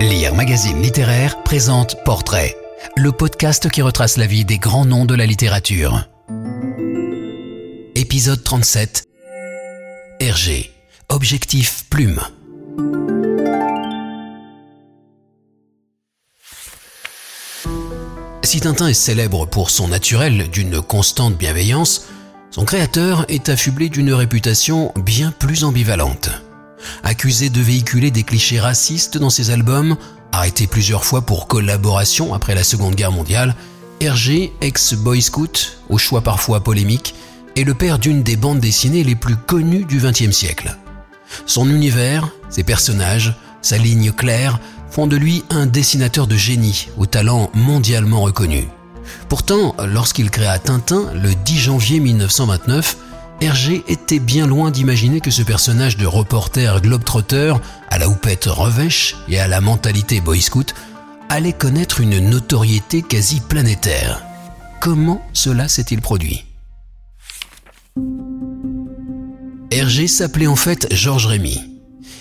Lire Magazine Littéraire présente Portrait, le podcast qui retrace la vie des grands noms de la littérature. Épisode 37 Hergé, Objectif Plume. Si Tintin est célèbre pour son naturel d'une constante bienveillance, son créateur est affublé d'une réputation bien plus ambivalente. Accusé de véhiculer des clichés racistes dans ses albums, arrêté plusieurs fois pour collaboration après la Seconde Guerre mondiale, Hergé, ex-boy scout, au choix parfois polémique, est le père d'une des bandes dessinées les plus connues du XXe siècle. Son univers, ses personnages, sa ligne claire font de lui un dessinateur de génie au talent mondialement reconnu. Pourtant, lorsqu'il créa Tintin le 10 janvier 1929, Hergé était bien loin d'imaginer que ce personnage de reporter globetrotter, à la houppette revêche et à la mentalité boy scout, allait connaître une notoriété quasi planétaire. Comment cela s'est-il produit? Hergé s'appelait en fait Georges Rémy.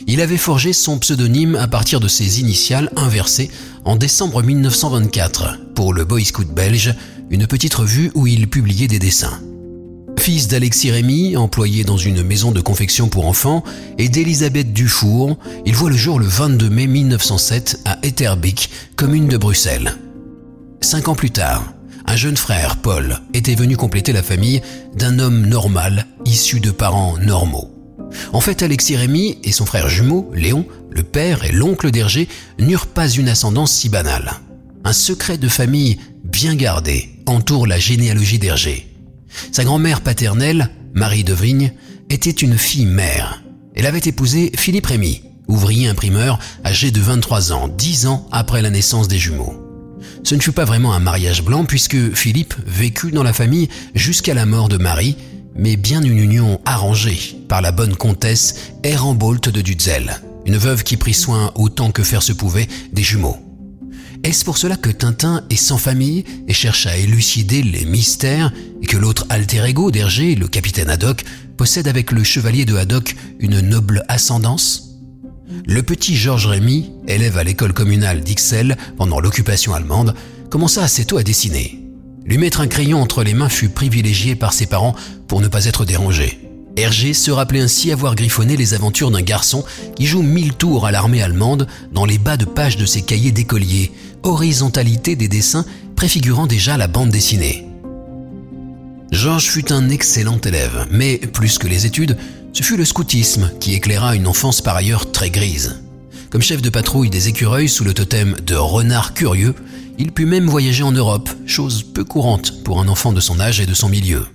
Il avait forgé son pseudonyme à partir de ses initiales inversées en décembre 1924 pour le Boy Scout belge, une petite revue où il publiait des dessins. Fils d'Alexis Rémy, employé dans une maison de confection pour enfants, et d'Elisabeth Dufour, il voit le jour le 22 mai 1907 à Etterbeek, commune de Bruxelles. Cinq ans plus tard, un jeune frère, Paul, était venu compléter la famille d'un homme normal, issu de parents normaux. En fait, Alexis Rémy et son frère jumeau, Léon, le père et l'oncle d'Hergé, n'eurent pas une ascendance si banale. Un secret de famille bien gardé entoure la généalogie d'Hergé. Sa grand-mère paternelle, Marie de Vrigne, était une fille mère. Elle avait épousé Philippe Rémy, ouvrier imprimeur âgé de 23 ans, 10 ans après la naissance des jumeaux. Ce ne fut pas vraiment un mariage blanc puisque Philippe vécut dans la famille jusqu'à la mort de Marie, mais bien une union arrangée par la bonne comtesse Ehrenbolt de Dutzel, une veuve qui prit soin autant que faire se pouvait des jumeaux. Est-ce pour cela que Tintin est sans famille et cherche à élucider les mystères et que l'autre alter ego d'Hergé, le capitaine Haddock, possède avec le chevalier de Haddock une noble ascendance? Le petit Georges Rémy, élève à l'école communale d'Ixelles pendant l'occupation allemande, commença assez tôt à dessiner. Lui mettre un crayon entre les mains fut privilégié par ses parents pour ne pas être dérangé. Hergé se rappelait ainsi avoir griffonné les aventures d'un garçon qui joue mille tours à l'armée allemande dans les bas de page de ses cahiers d'écolier, horizontalité des dessins préfigurant déjà la bande dessinée. Georges fut un excellent élève, mais plus que les études, ce fut le scoutisme qui éclaira une enfance par ailleurs très grise. Comme chef de patrouille des écureuils sous le totem de renard curieux, il put même voyager en Europe, chose peu courante pour un enfant de son âge et de son milieu.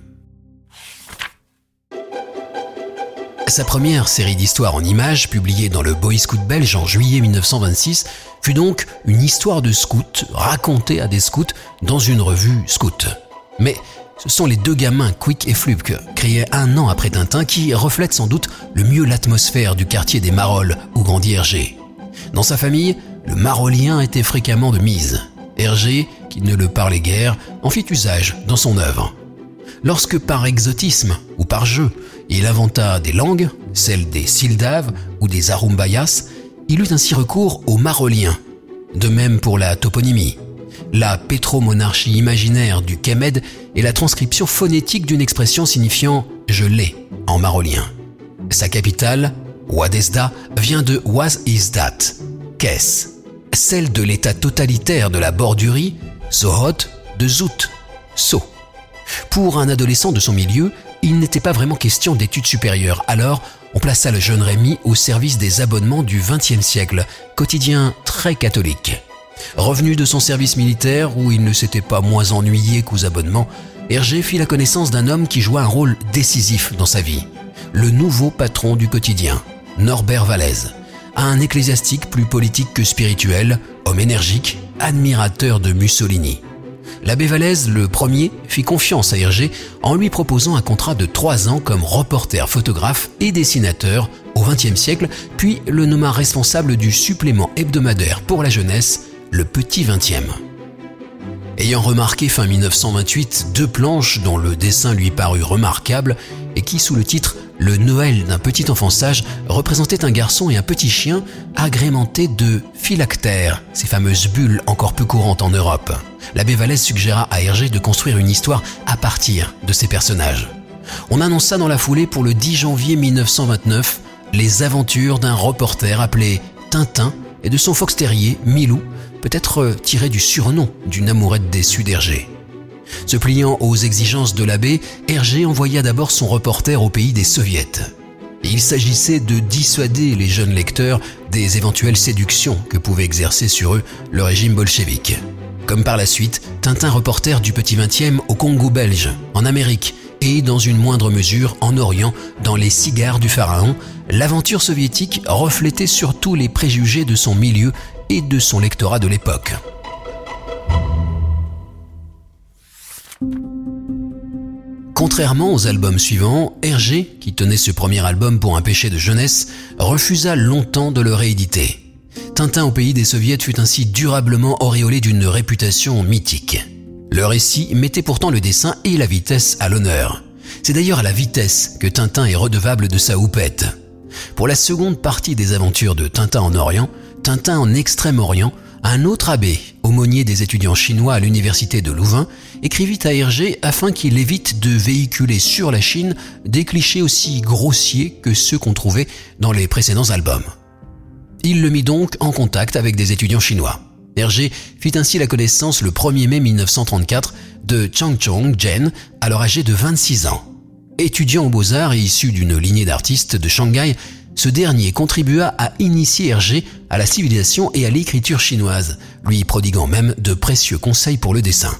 Sa première série d'histoires en images, publiée dans le Boy Scout belge en juillet 1926, fut donc une histoire de scout racontée à des scouts dans une revue scout. Mais ce sont les deux gamins, Quick et Flupke, créés un an après Tintin, qui reflètent sans doute le mieux l'atmosphère du quartier des Marolles où grandit Hergé. Dans sa famille, le marolien était fréquemment de mise. Hergé, qui ne le parlait guère, en fit usage dans son œuvre. Lorsque par exotisme ou par jeu, il inventa des langues, celles des Sildaves ou des Arumbayas, il eut ainsi recours au marolien. De même pour la toponymie. La pétromonarchie imaginaire du Kemed est la transcription phonétique d'une expression signifiant je l'ai en marolien. Sa capitale, Wadesda, vient de Was is that Celle de l'état totalitaire de la bordurie, Sohot, de Zout, So. Pour un adolescent de son milieu, il n'était pas vraiment question d'études supérieures, alors on plaça le jeune Rémy au service des abonnements du XXe siècle, quotidien très catholique. Revenu de son service militaire, où il ne s'était pas moins ennuyé qu'aux abonnements, Hergé fit la connaissance d'un homme qui joua un rôle décisif dans sa vie. Le nouveau patron du quotidien, Norbert Vallès, un ecclésiastique plus politique que spirituel, homme énergique, admirateur de Mussolini. L'abbé Vallès, le premier, fit confiance à Hergé en lui proposant un contrat de trois ans comme reporter, photographe et dessinateur au XXe siècle, puis le nomma responsable du supplément hebdomadaire pour la jeunesse, le Petit Vingtième. Ayant remarqué fin 1928 deux planches dont le dessin lui parut remarquable, et qui, sous le titre Le Noël d'un petit enfant sage, représentait un garçon et un petit chien agrémentés de phylactères, ces fameuses bulles encore peu courantes en Europe. L'abbé Vallès suggéra à Hergé de construire une histoire à partir de ces personnages. On annonça dans la foulée pour le 10 janvier 1929 les aventures d'un reporter appelé Tintin et de son fox terrier Milou, peut-être tiré du surnom d'une amourette déçue d'Hergé. Se pliant aux exigences de l'abbé, Hergé envoya d'abord son reporter au pays des soviets. Il s'agissait de dissuader les jeunes lecteurs des éventuelles séductions que pouvait exercer sur eux le régime bolchevique. Comme par la suite, Tintin reporter du petit 20e au Congo belge, en Amérique, et dans une moindre mesure en Orient, dans les cigares du pharaon, l'aventure soviétique reflétait surtout les préjugés de son milieu de son lectorat de l'époque. Contrairement aux albums suivants, Hergé, qui tenait ce premier album pour un péché de jeunesse, refusa longtemps de le rééditer. Tintin au pays des soviets fut ainsi durablement auréolé d'une réputation mythique. Le récit mettait pourtant le dessin et la vitesse à l'honneur. C'est d'ailleurs à la vitesse que Tintin est redevable de sa houppette. Pour la seconde partie des aventures de Tintin en Orient, Tintin en Extrême-Orient, un autre abbé, aumônier des étudiants chinois à l'université de Louvain, écrivit à Hergé afin qu'il évite de véhiculer sur la Chine des clichés aussi grossiers que ceux qu'on trouvait dans les précédents albums. Il le mit donc en contact avec des étudiants chinois. Hergé fit ainsi la connaissance le 1er mai 1934 de Chang Chong Jen, alors âgé de 26 ans. Étudiant aux beaux-arts et issu d'une lignée d'artistes de Shanghai, ce dernier contribua à initier Hergé à la civilisation et à l'écriture chinoise, lui prodiguant même de précieux conseils pour le dessin.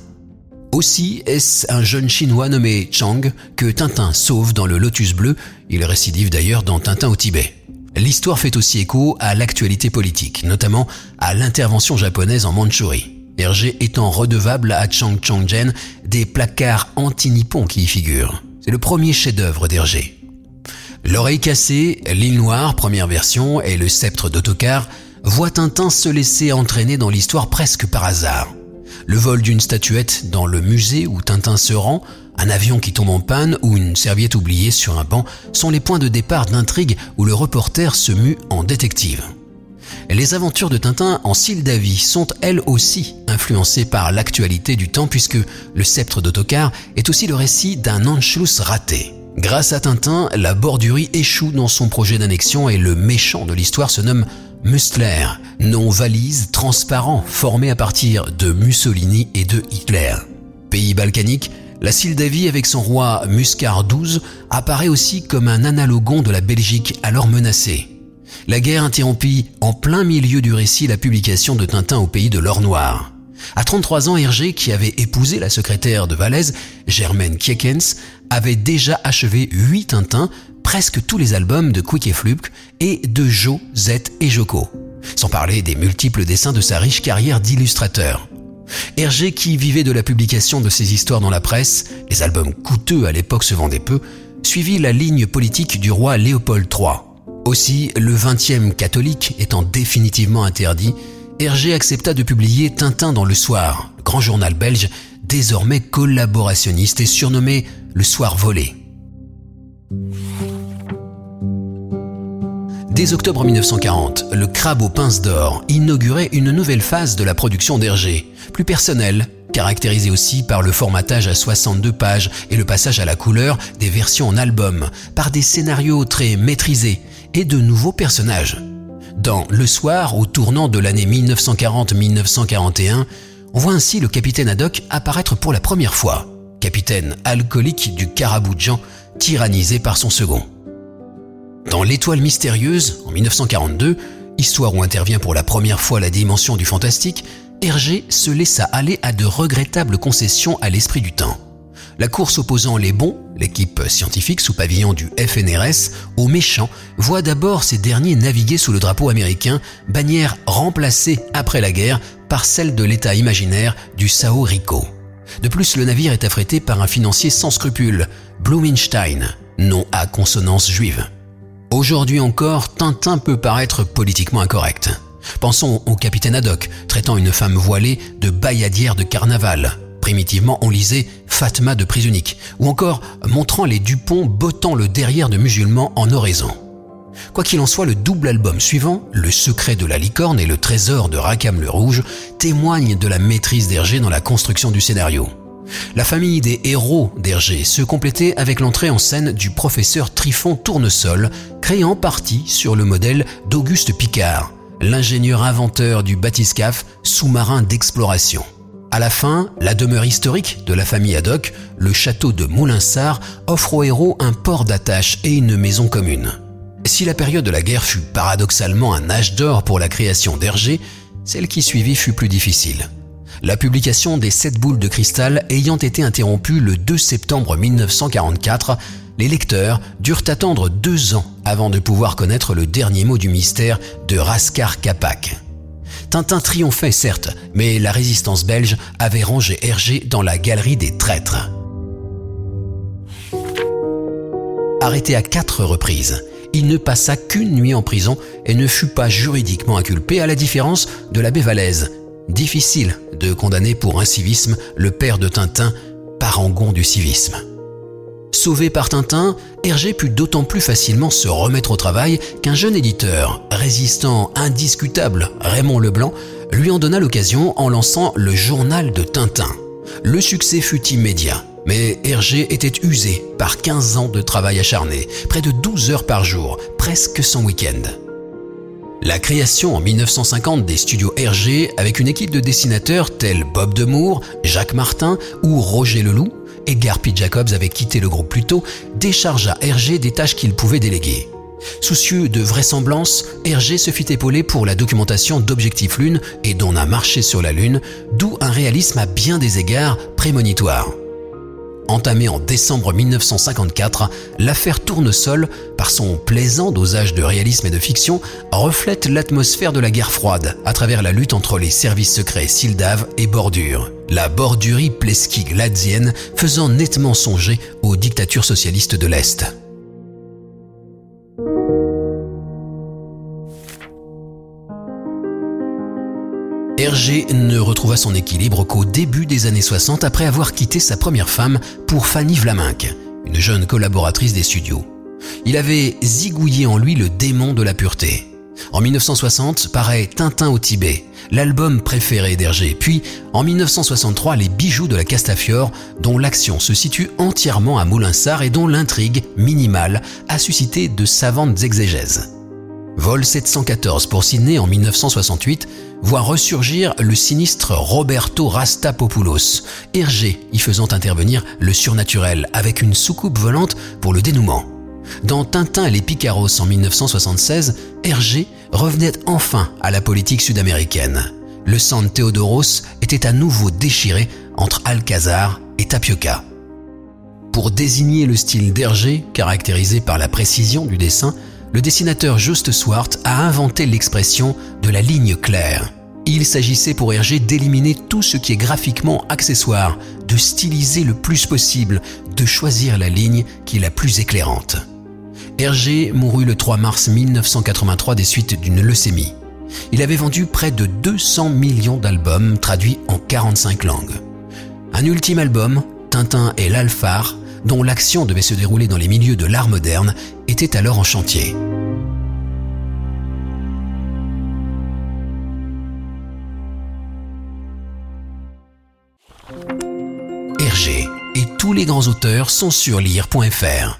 Aussi est-ce un jeune chinois nommé Chang que Tintin sauve dans le Lotus bleu, il récidive d'ailleurs dans Tintin au Tibet. L'histoire fait aussi écho à l'actualité politique, notamment à l'intervention japonaise en Mandchourie. Hergé étant redevable à Chang Changjen des placards anti-nippons qui y figurent. C'est le premier chef-d'œuvre d'Hergé. L'oreille cassée, l'île noire, première version, et le sceptre d'autocar voient Tintin se laisser entraîner dans l'histoire presque par hasard. Le vol d'une statuette dans le musée où Tintin se rend un avion qui tombe en panne ou une serviette oubliée sur un banc sont les points de départ d'intrigue où le reporter se mue en détective. Les aventures de Tintin en Sildavie sont elles aussi influencées par l'actualité du temps puisque le sceptre d'autocar est aussi le récit d'un Anschluss raté. Grâce à Tintin, la bordurie échoue dans son projet d'annexion et le méchant de l'histoire se nomme Mustler, nom valise transparent formé à partir de Mussolini et de Hitler. Pays balkanique, la Sildavie avec son roi Muscar XII apparaît aussi comme un analogon de la Belgique alors menacée. La guerre interrompit en plein milieu du récit la publication de Tintin au pays de l'or noir. À 33 ans, Hergé, qui avait épousé la secrétaire de Valaise, Germaine Kiekens, avait déjà achevé huit Tintins, presque tous les albums de Quick et Flupk et de Jo, Z et Joko. Sans parler des multiples dessins de sa riche carrière d'illustrateur. Hergé, qui vivait de la publication de ses histoires dans la presse, les albums coûteux à l'époque se vendaient peu, suivit la ligne politique du roi Léopold III. Aussi, le 20e catholique étant définitivement interdit, Hergé accepta de publier Tintin dans Le Soir, grand journal belge, désormais collaborationniste et surnommé Le Soir volé. Dès octobre 1940, le Crabe aux pinces d'or inaugurait une nouvelle phase de la production d'Hergé, plus personnelle, caractérisée aussi par le formatage à 62 pages et le passage à la couleur des versions en album, par des scénarios très maîtrisés et de nouveaux personnages. Dans Le Soir, au tournant de l'année 1940-1941, on voit ainsi le capitaine Haddock apparaître pour la première fois, capitaine alcoolique du Jean, tyrannisé par son second. Dans L'étoile mystérieuse, en 1942, histoire où intervient pour la première fois la dimension du fantastique, Hergé se laissa aller à de regrettables concessions à l'esprit du temps. La course opposant les bons, l'équipe scientifique sous pavillon du FNRS, aux méchants, voit d'abord ces derniers naviguer sous le drapeau américain, bannière remplacée après la guerre par celle de l'État imaginaire du Sao Rico. De plus, le navire est affrété par un financier sans scrupules, Blumenstein, nom à consonance juive. Aujourd'hui encore, Tintin peut paraître politiquement incorrect. Pensons au capitaine Haddock, traitant une femme voilée de bailladière de carnaval, Primitivement, on lisait Fatma de prise unique, ou encore montrant les Dupont bottant le derrière de musulmans en oraison. Quoi qu'il en soit, le double album suivant, Le secret de la licorne et Le trésor de Rackham le Rouge, témoigne de la maîtrise d'Hergé dans la construction du scénario. La famille des héros d'Hergé se complétait avec l'entrée en scène du professeur Trifon Tournesol, créé en partie sur le modèle d'Auguste Picard, l'ingénieur inventeur du bathyscaphe sous-marin d'exploration. À la fin, la demeure historique de la famille Haddock, le château de Moulinsart, offre aux héros un port d'attache et une maison commune. Si la période de la guerre fut paradoxalement un âge d'or pour la création d'Hergé, celle qui suivit fut plus difficile. La publication des sept boules de cristal ayant été interrompue le 2 septembre 1944, les lecteurs durent attendre deux ans avant de pouvoir connaître le dernier mot du mystère de Raskar Kapak. Tintin triomphait certes, mais la résistance belge avait rangé Hergé dans la galerie des traîtres. Arrêté à quatre reprises, il ne passa qu'une nuit en prison et ne fut pas juridiquement inculpé à la différence de l'abbé Vallès. Difficile de condamner pour incivisme le père de Tintin, parangon du civisme. Sauvé par Tintin, Hergé put d'autant plus facilement se remettre au travail qu'un jeune éditeur, résistant indiscutable, Raymond Leblanc, lui en donna l'occasion en lançant le journal de Tintin. Le succès fut immédiat, mais Hergé était usé par 15 ans de travail acharné, près de 12 heures par jour, presque sans week-end. La création en 1950 des studios Hergé avec une équipe de dessinateurs tels Bob Demour, Jacques Martin ou Roger Leloup Edgar P. Jacobs avait quitté le groupe plus tôt, déchargea Hergé des tâches qu'il pouvait déléguer. Soucieux de vraisemblance, Hergé se fit épauler pour la documentation d'Objectif Lune et d'On a marché sur la Lune, d'où un réalisme à bien des égards prémonitoire. Entamée en décembre 1954, l'affaire Tournesol, par son plaisant dosage de réalisme et de fiction, reflète l'atmosphère de la guerre froide à travers la lutte entre les services secrets Sildave et Bordure. La bordurie pleski-gladzienne faisant nettement songer aux dictatures socialistes de l'Est. Hergé ne retrouva son équilibre qu'au début des années 60 après avoir quitté sa première femme pour Fanny Vlaminck, une jeune collaboratrice des studios. Il avait zigouillé en lui le démon de la pureté. En 1960 paraît Tintin au Tibet, l'album préféré d'Hergé, puis en 1963 Les bijoux de la Castafiore, dont l'action se situe entièrement à Moulinsart et dont l'intrigue, minimale, a suscité de savantes exégèses. Vol 714 pour Sydney en 1968 voit ressurgir le sinistre Roberto Rastapopoulos, Hergé y faisant intervenir le surnaturel avec une soucoupe volante pour le dénouement. Dans Tintin et les Picaros en 1976, Hergé revenait enfin à la politique sud-américaine. Le sang de était à nouveau déchiré entre Alcazar et Tapioca. Pour désigner le style d'Hergé, caractérisé par la précision du dessin, le dessinateur Just Swart a inventé l'expression de la ligne claire. Il s'agissait pour Hergé d'éliminer tout ce qui est graphiquement accessoire, de styliser le plus possible, de choisir la ligne qui est la plus éclairante. Hergé mourut le 3 mars 1983 des suites d'une leucémie. Il avait vendu près de 200 millions d'albums traduits en 45 langues. Un ultime album, Tintin et l'Alphare, dont l'action devait se dérouler dans les milieux de l'art moderne, était alors en chantier. Hergé et tous les grands auteurs sont sur lire.fr.